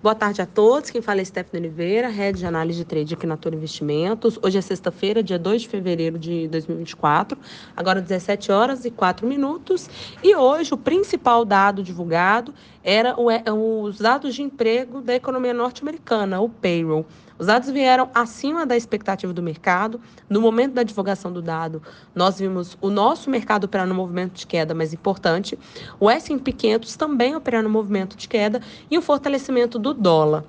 Boa tarde a todos. Quem fala é Stephanie Oliveira, Head de Análise de Trade aqui na Toro Investimentos. Hoje é sexta-feira, dia 2 de fevereiro de 2024, agora 17 horas e 4 minutos. E hoje o principal dado divulgado era os dados de emprego da economia norte-americana, o payroll. Os dados vieram acima da expectativa do mercado. No momento da divulgação do dado, nós vimos o nosso mercado operando no movimento de queda mais importante, o S&P 500 também operando no movimento de queda e o fortalecimento do dólar.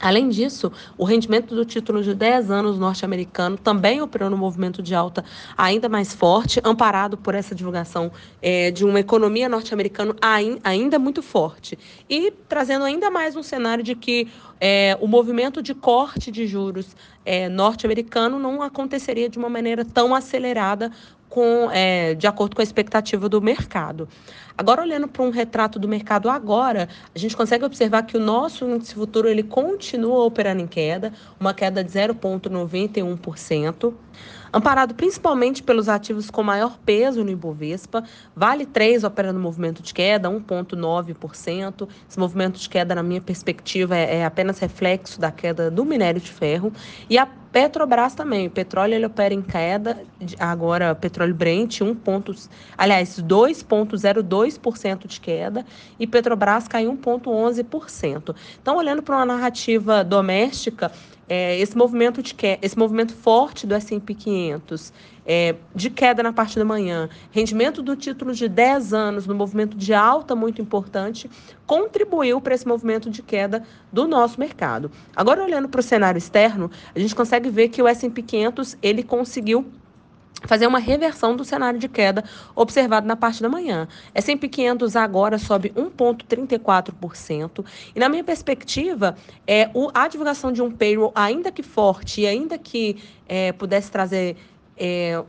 Além disso, o rendimento do título de 10 anos norte-americano também operou no movimento de alta ainda mais forte, amparado por essa divulgação é, de uma economia norte-americana ainda muito forte. E trazendo ainda mais um cenário de que é, o movimento de corte de juros é, norte-americano não aconteceria de uma maneira tão acelerada com, é, de acordo com a expectativa do mercado. Agora, olhando para um retrato do mercado agora, a gente consegue observar que o nosso índice futuro ele continua operando em queda, uma queda de 0,91%, amparado principalmente pelos ativos com maior peso no Ibovespa. Vale 3 operando movimento de queda, 1,9%. Esse movimento de queda, na minha perspectiva, é, é apenas reflexo da queda do minério de ferro. E a Petrobras também, o petróleo ele opera em queda, agora petróleo Brent, 1 pontos, aliás, 2,02% de queda e Petrobras caiu 1,11%. Então, olhando para uma narrativa doméstica, é, esse movimento de que, esse movimento forte do S&P 500 é, de queda na parte da manhã, rendimento do título de 10 anos no movimento de alta muito importante, contribuiu para esse movimento de queda do nosso mercado. Agora olhando para o cenário externo, a gente consegue ver que o S&P 500 ele conseguiu fazer uma reversão do cenário de queda observado na parte da manhã. S&P 500 agora sobe 1,34%. E na minha perspectiva, é, o, a divulgação de um payroll, ainda que forte e ainda que é, pudesse trazer é,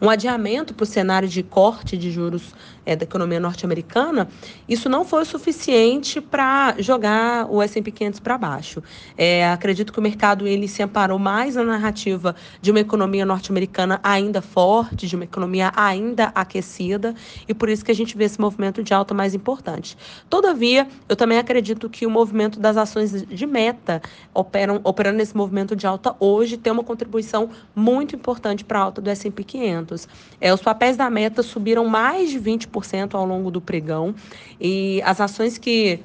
um adiamento para o cenário de corte de juros é, da economia norte-americana, isso não foi o suficiente para jogar o S&P 500 para baixo. É, acredito que o mercado ele se amparou mais na narrativa de uma economia norte-americana ainda forte, de uma economia ainda aquecida, e por isso que a gente vê esse movimento de alta mais importante. Todavia, eu também acredito que o movimento das ações de meta operam, operando nesse movimento de alta hoje tem uma contribuição muito importante para a alta do S&P 500. É, os papéis da meta subiram mais de 20% ao longo do pregão. E as ações que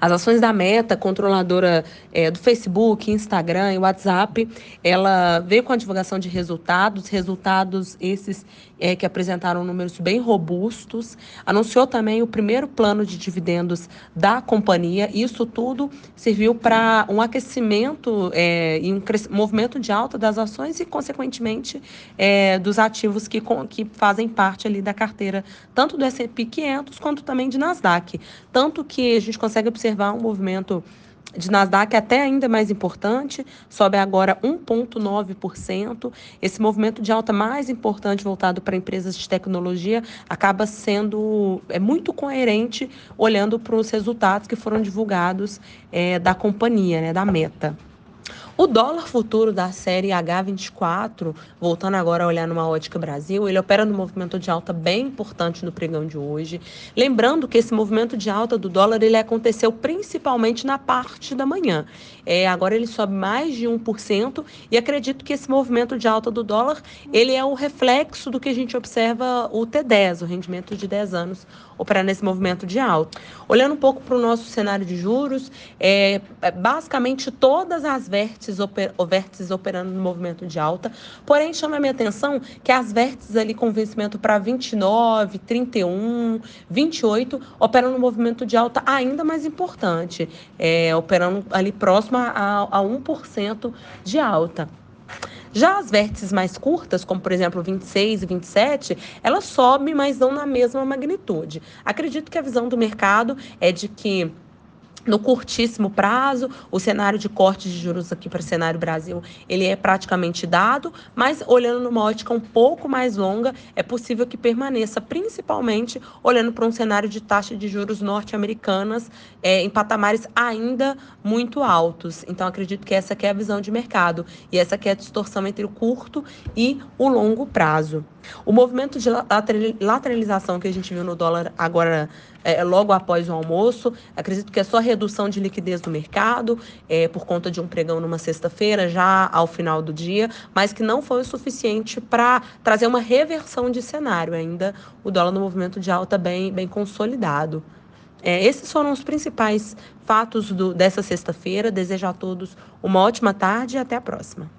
as ações da Meta, controladora é, do Facebook, Instagram e WhatsApp, ela veio com a divulgação de resultados, resultados esses é, que apresentaram números bem robustos, anunciou também o primeiro plano de dividendos da companhia. Isso tudo serviu para um aquecimento é, e um movimento de alta das ações e, consequentemente, é, dos ativos que, que fazem parte ali da carteira, tanto do S&P 500 quanto também de Nasdaq. Tanto que a gente consegue consegue observar um movimento de Nasdaq até ainda mais importante, sobe agora 1,9%. Esse movimento de alta mais importante voltado para empresas de tecnologia acaba sendo é muito coerente olhando para os resultados que foram divulgados é, da companhia, né, da Meta. O dólar futuro da série H24, voltando agora a olhar numa ótica Brasil, ele opera no movimento de alta bem importante no pregão de hoje. Lembrando que esse movimento de alta do dólar ele aconteceu principalmente na parte da manhã. É, agora ele sobe mais de 1% e acredito que esse movimento de alta do dólar ele é o reflexo do que a gente observa o T10, o rendimento de 10 anos, operar nesse movimento de alta. Olhando um pouco para o nosso cenário de juros, é, é basicamente todas as vértices vértices, oper, vértices operando no movimento de alta. Porém, chama a minha atenção que as vértices ali com vencimento para 29, 31, 28 operam no movimento de alta ainda mais importante, é, operando ali próximo a, a 1% de alta. Já as vértices mais curtas, como por exemplo 26 e 27, elas sobem, mas não na mesma magnitude. Acredito que a visão do mercado é de que no curtíssimo prazo, o cenário de corte de juros aqui para o cenário Brasil, ele é praticamente dado, mas olhando numa ótica um pouco mais longa, é possível que permaneça, principalmente olhando para um cenário de taxa de juros norte-americanas é, em patamares ainda muito altos. Então, acredito que essa é a visão de mercado e essa é a distorção entre o curto e o longo prazo. O movimento de lateralização que a gente viu no dólar agora, é, logo após o almoço, acredito que é só redução de liquidez do mercado, é, por conta de um pregão numa sexta-feira, já ao final do dia, mas que não foi o suficiente para trazer uma reversão de cenário. Ainda o dólar no movimento de alta bem, bem consolidado. É, esses foram os principais fatos do, dessa sexta-feira. Desejo a todos uma ótima tarde e até a próxima.